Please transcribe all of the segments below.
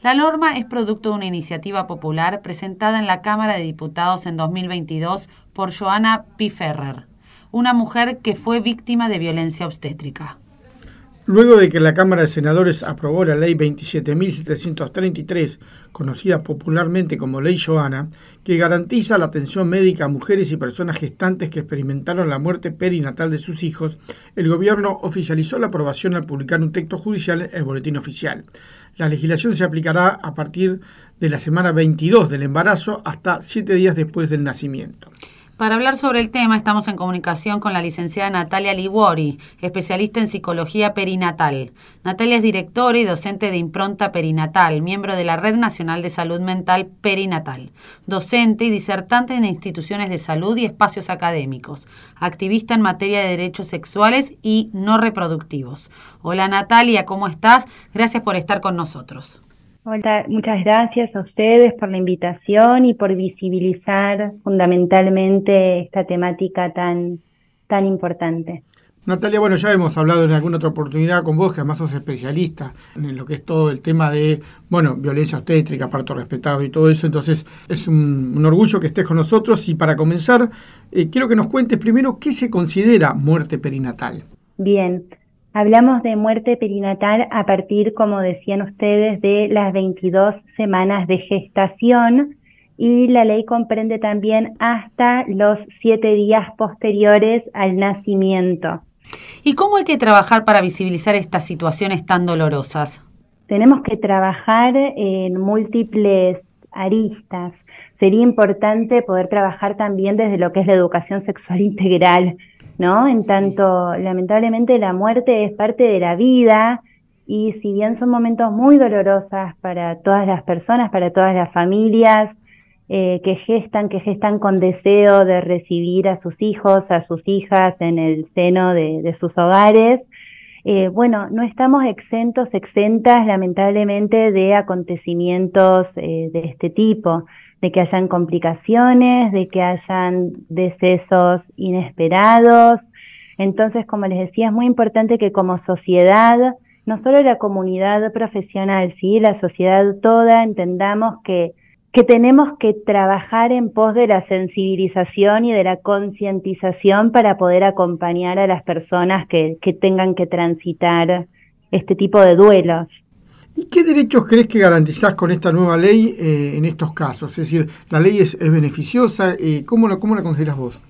La norma es producto de una iniciativa popular presentada en la Cámara de Diputados en 2022 por Joana Piferrer una mujer que fue víctima de violencia obstétrica. Luego de que la Cámara de Senadores aprobó la Ley 27.733, conocida popularmente como Ley Joana, que garantiza la atención médica a mujeres y personas gestantes que experimentaron la muerte perinatal de sus hijos, el Gobierno oficializó la aprobación al publicar un texto judicial en el Boletín Oficial. La legislación se aplicará a partir de la semana 22 del embarazo hasta siete días después del nacimiento. Para hablar sobre el tema estamos en comunicación con la licenciada Natalia Liguori, especialista en psicología perinatal. Natalia es directora y docente de Impronta Perinatal, miembro de la Red Nacional de Salud Mental Perinatal, docente y disertante en instituciones de salud y espacios académicos, activista en materia de derechos sexuales y no reproductivos. Hola Natalia, ¿cómo estás? Gracias por estar con nosotros. Hola, muchas gracias a ustedes por la invitación y por visibilizar fundamentalmente esta temática tan, tan importante. Natalia, bueno, ya hemos hablado en alguna otra oportunidad con vos, que además sos especialista en lo que es todo el tema de, bueno, violencia obstétrica, parto respetado y todo eso. Entonces, es un, orgullo que estés con nosotros. Y para comenzar, eh, quiero que nos cuentes primero qué se considera muerte perinatal. Bien, Hablamos de muerte perinatal a partir, como decían ustedes, de las 22 semanas de gestación y la ley comprende también hasta los siete días posteriores al nacimiento. ¿Y cómo hay que trabajar para visibilizar estas situaciones tan dolorosas? Tenemos que trabajar en múltiples aristas. Sería importante poder trabajar también desde lo que es la educación sexual integral, ¿no? En tanto, lamentablemente la muerte es parte de la vida y si bien son momentos muy dolorosos para todas las personas, para todas las familias eh, que gestan, que gestan con deseo de recibir a sus hijos, a sus hijas en el seno de, sus hogares, eh, bueno, no estamos exentos, exentas lamentablemente de acontecimientos eh, de este tipo de que hayan complicaciones, de que hayan decesos inesperados. Entonces, como les decía, es muy importante que como sociedad, no solo la comunidad profesional, sí, la sociedad toda, entendamos que, que tenemos que trabajar en pos de la sensibilización y de la concientización para poder acompañar a las personas que, que tengan que transitar este tipo de duelos. ¿Y qué derechos crees que garantizás con esta nueva ley eh, en estos casos? Es decir, ¿la ley es, beneficiosa? Eh, ¿cómo, la, ¿Cómo la consideras vos?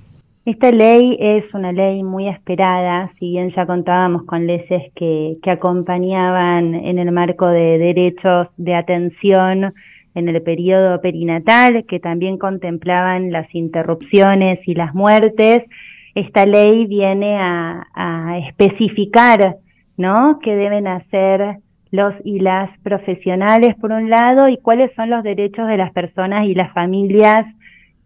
Esta ley es una ley muy esperada, si bien ya contábamos con leyes que, acompañaban en el marco de derechos de atención en el periodo perinatal, que también contemplaban las interrupciones y las muertes. Esta ley viene a, a especificar ¿no? que deben hacer los y las profesionales por un lado y cuáles son los derechos de las personas y las familias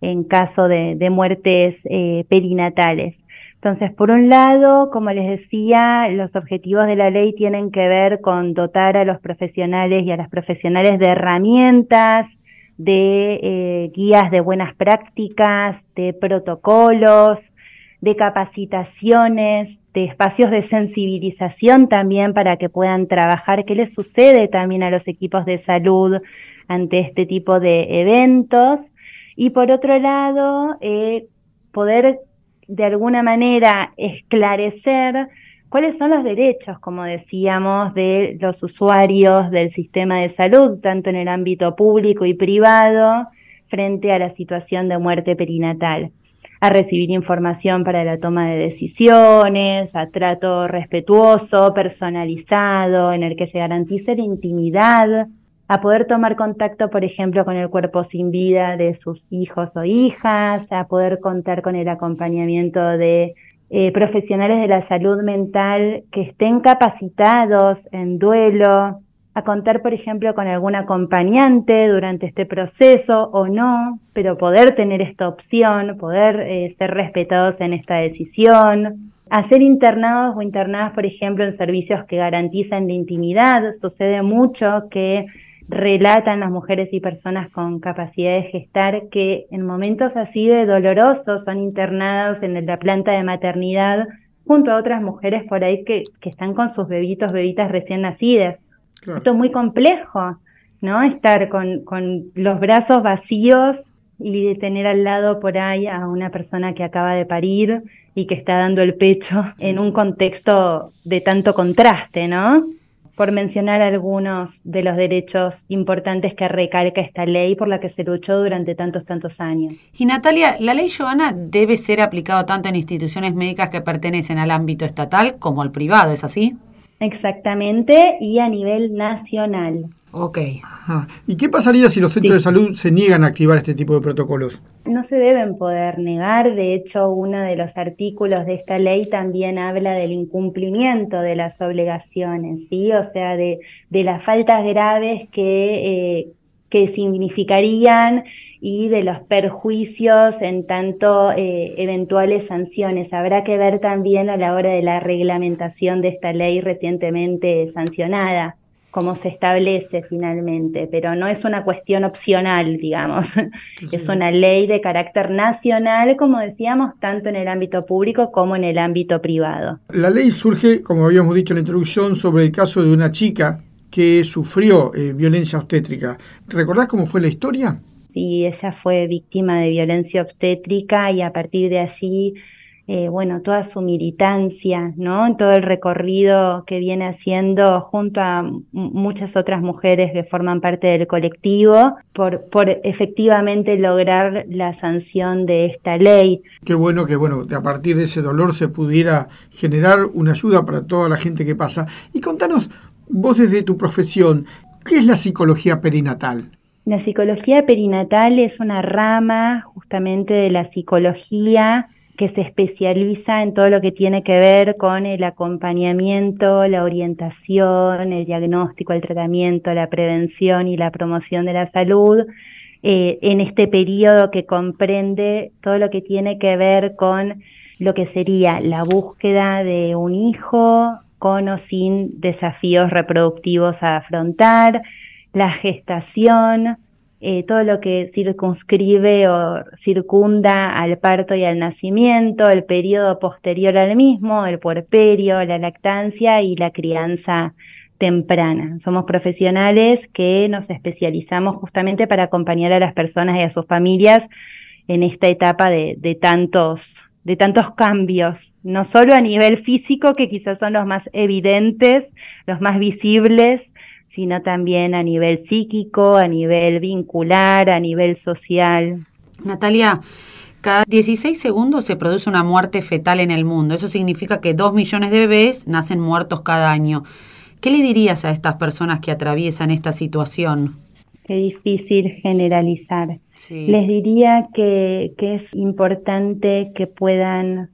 en caso de, muertes eh, perinatales. Entonces, por un lado, como les decía, los objetivos de la ley tienen que ver con dotar a los profesionales y a las profesionales de herramientas, de eh, guías de buenas prácticas, de protocolos, de capacitaciones, de espacios de sensibilización también para que puedan trabajar, qué les sucede también a los equipos de salud ante este tipo de eventos. Y por otro lado, eh, poder de alguna manera esclarecer cuáles son los derechos, como decíamos, de los usuarios del sistema de salud, tanto en el ámbito público y privado, frente a la situación de muerte perinatal a recibir información para la toma de decisiones, a trato respetuoso, personalizado, en el que se garantice la intimidad, a poder tomar contacto, por ejemplo, con el cuerpo sin vida de sus hijos o hijas, a poder contar con el acompañamiento de eh, profesionales de la salud mental que estén capacitados en duelo, a contar, por ejemplo, con algún acompañante durante este proceso o no, pero poder tener esta opción, poder eh, ser respetados en esta decisión, a ser internados o internadas, por ejemplo, en servicios que garantizan la intimidad. Sucede mucho que relatan las mujeres y personas con capacidad de gestar que en momentos así de dolorosos son internados en la planta de maternidad junto a otras mujeres por ahí que, que están con sus bebitos, bebitas recién nacidas esto es muy complejo, ¿no? Estar con, con los brazos vacíos y de tener al lado por ahí a una persona que acaba de parir y que está dando el pecho en un contexto de tanto contraste, ¿no? Por mencionar algunos de los derechos importantes que recalca esta ley por la que se luchó durante tantos, tantos años. Y Natalia, la ley Joana debe ser aplicada tanto en instituciones médicas que pertenecen al ámbito estatal como al privado, ¿es así? Exactamente, y a nivel nacional. Ok. ¿Y qué pasaría si los centros de salud se niegan a activar este tipo de protocolos? No se deben poder negar, de hecho uno de los artículos de esta ley también habla del incumplimiento de las obligaciones, ¿sí? O sea, de, de las faltas graves que, eh, que significarían y de los perjuicios en tanto eh, eventuales sanciones. Habrá que ver también a la hora de la reglamentación de esta ley recientemente sancionada, cómo se establece finalmente, pero no es una cuestión opcional, digamos, es una ley de carácter nacional, como decíamos, tanto en el ámbito público como en el ámbito privado. La ley surge, como habíamos dicho en la introducción, sobre el caso de una chica que sufrió eh, violencia obstétrica. ¿Recordás cómo fue la historia? y ella fue víctima de violencia obstétrica y a partir de allí, eh, bueno, toda su militancia, ¿no? Todo el recorrido que viene haciendo junto a muchas otras mujeres que forman parte del colectivo por, por efectivamente lograr la sanción de esta ley. Qué bueno que, bueno, a partir de ese dolor se pudiera generar una ayuda para toda la gente que pasa. Y contanos, vos desde tu profesión, ¿qué es la psicología perinatal? La psicología perinatal es una rama justamente de la psicología que se especializa en todo lo que tiene que ver con el acompañamiento, la orientación, el diagnóstico, el tratamiento, la prevención y la promoción de la salud eh, en este periodo que comprende todo lo que tiene que ver con lo que sería la búsqueda de un hijo con o sin desafíos reproductivos a afrontar, la gestación, eh, todo lo que circunscribe o circunda al parto y al nacimiento, el periodo posterior al mismo, el puerperio, la lactancia y la crianza temprana. Somos profesionales que nos especializamos justamente para acompañar a las personas y a sus familias en esta etapa de, de tantos de tantos cambios, no solo a nivel físico, que quizás son los más evidentes, los más visibles, sino también a nivel psíquico, a nivel vincular, a nivel social. Natalia, cada 16 segundos se produce una muerte fetal en el mundo. Eso significa que 2 millones de bebés nacen muertos cada año. ¿Qué le dirías a estas personas que atraviesan esta situación? Qué difícil generalizar. Les diría que, que es importante que puedan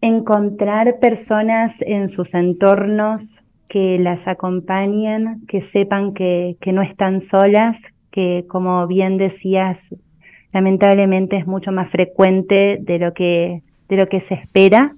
encontrar personas en sus entornos que las acompañen, que sepan que, que no están solas, que como bien decías, lamentablemente es mucho más frecuente de lo que, de lo que se espera,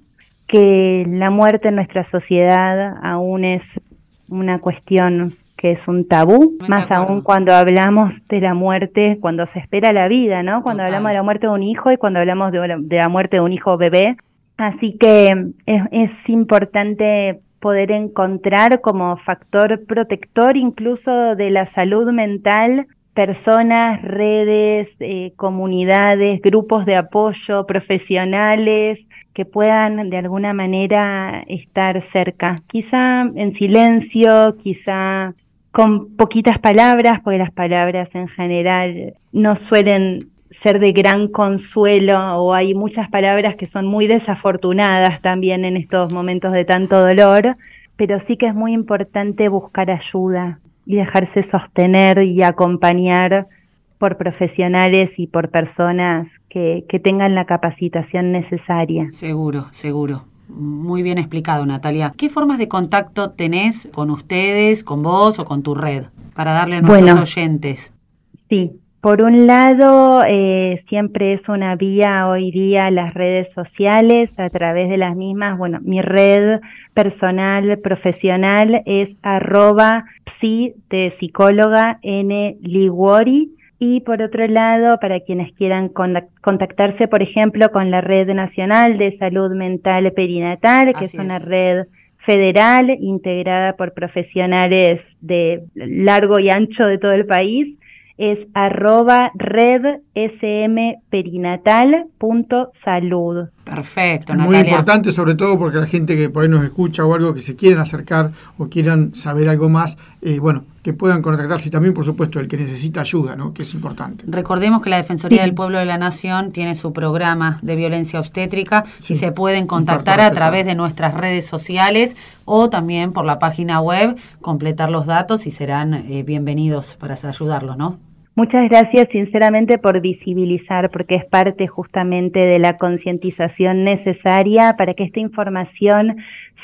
que la muerte en nuestra sociedad aún es una cuestión que es un tabú, más aún cuando hablamos de la muerte, cuando se espera la vida, ¿no? Cuando hablamos de la muerte de un hijo y cuando hablamos de la, de la muerte de un hijo bebé. Así que es, es importante poder encontrar como factor protector incluso de la salud mental personas, redes, eh, comunidades, grupos de apoyo, profesionales que puedan de alguna manera estar cerca, quizá en silencio, quizá con poquitas palabras, porque las palabras en general no suelen ser de gran consuelo o hay muchas palabras que son muy desafortunadas también en estos momentos de tanto dolor, pero sí que es muy importante buscar ayuda y dejarse sostener y acompañar por profesionales y por personas que, que tengan la capacitación necesaria. Seguro, seguro. Muy bien explicado, Natalia. ¿Qué formas de contacto tenés con ustedes, con vos o con tu red para darle a nuestros oyentes? Sí, por un lado, eh, siempre es una vía hoy día las redes sociales, a través de las mismas, bueno, mi red personal, profesional es arroba psi de psicóloga n liguori. Y por otro lado, para quienes quieran contactarse, por ejemplo, con la Red Nacional de Salud Mental Perinatal, que es una red federal integrada por profesionales de largo y ancho de todo el país, es arroba red salud. Perfecto, Natalia. Muy importante, sobre todo porque la gente que por ahí nos escucha o algo que se quieran acercar o quieran saber algo más, eh, bueno, que puedan contactarse y también, por supuesto, el que necesita ayuda, ¿no? que es importante. Recordemos que la Defensoría del Pueblo de la Nación tiene su programa de violencia obstétrica y se pueden contactar a través de nuestras redes sociales o también por la página web, completar los datos y serán eh, bienvenidos para ayudarlos, ¿no? Muchas gracias sinceramente por visibilizar, porque es parte justamente de la concientización necesaria para que esta información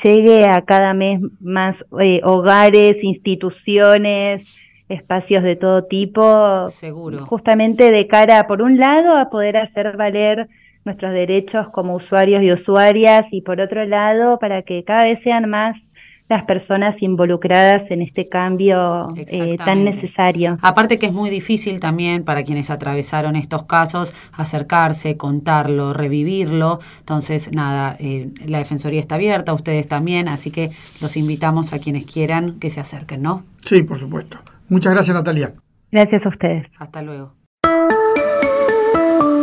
llegue a cada mes más eh, hogares, instituciones, espacios de todo tipo. Seguro. Justamente de cara, por un lado, a poder hacer valer nuestros derechos como usuarios y usuarias y por otro lado, para que cada vez sean más las personas involucradas en este cambio eh, tan necesario. Aparte que es muy difícil también para quienes atravesaron estos casos acercarse, contarlo, revivirlo. Entonces, nada, eh, la Defensoría está abierta, ustedes también, así que los invitamos a quienes quieran que se acerquen, ¿no? Sí, por supuesto. Muchas gracias, Natalia. Gracias a ustedes. Hasta luego.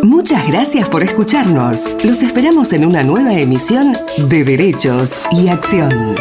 Muchas gracias por escucharnos. Los esperamos en una nueva emisión de Derechos y Acción.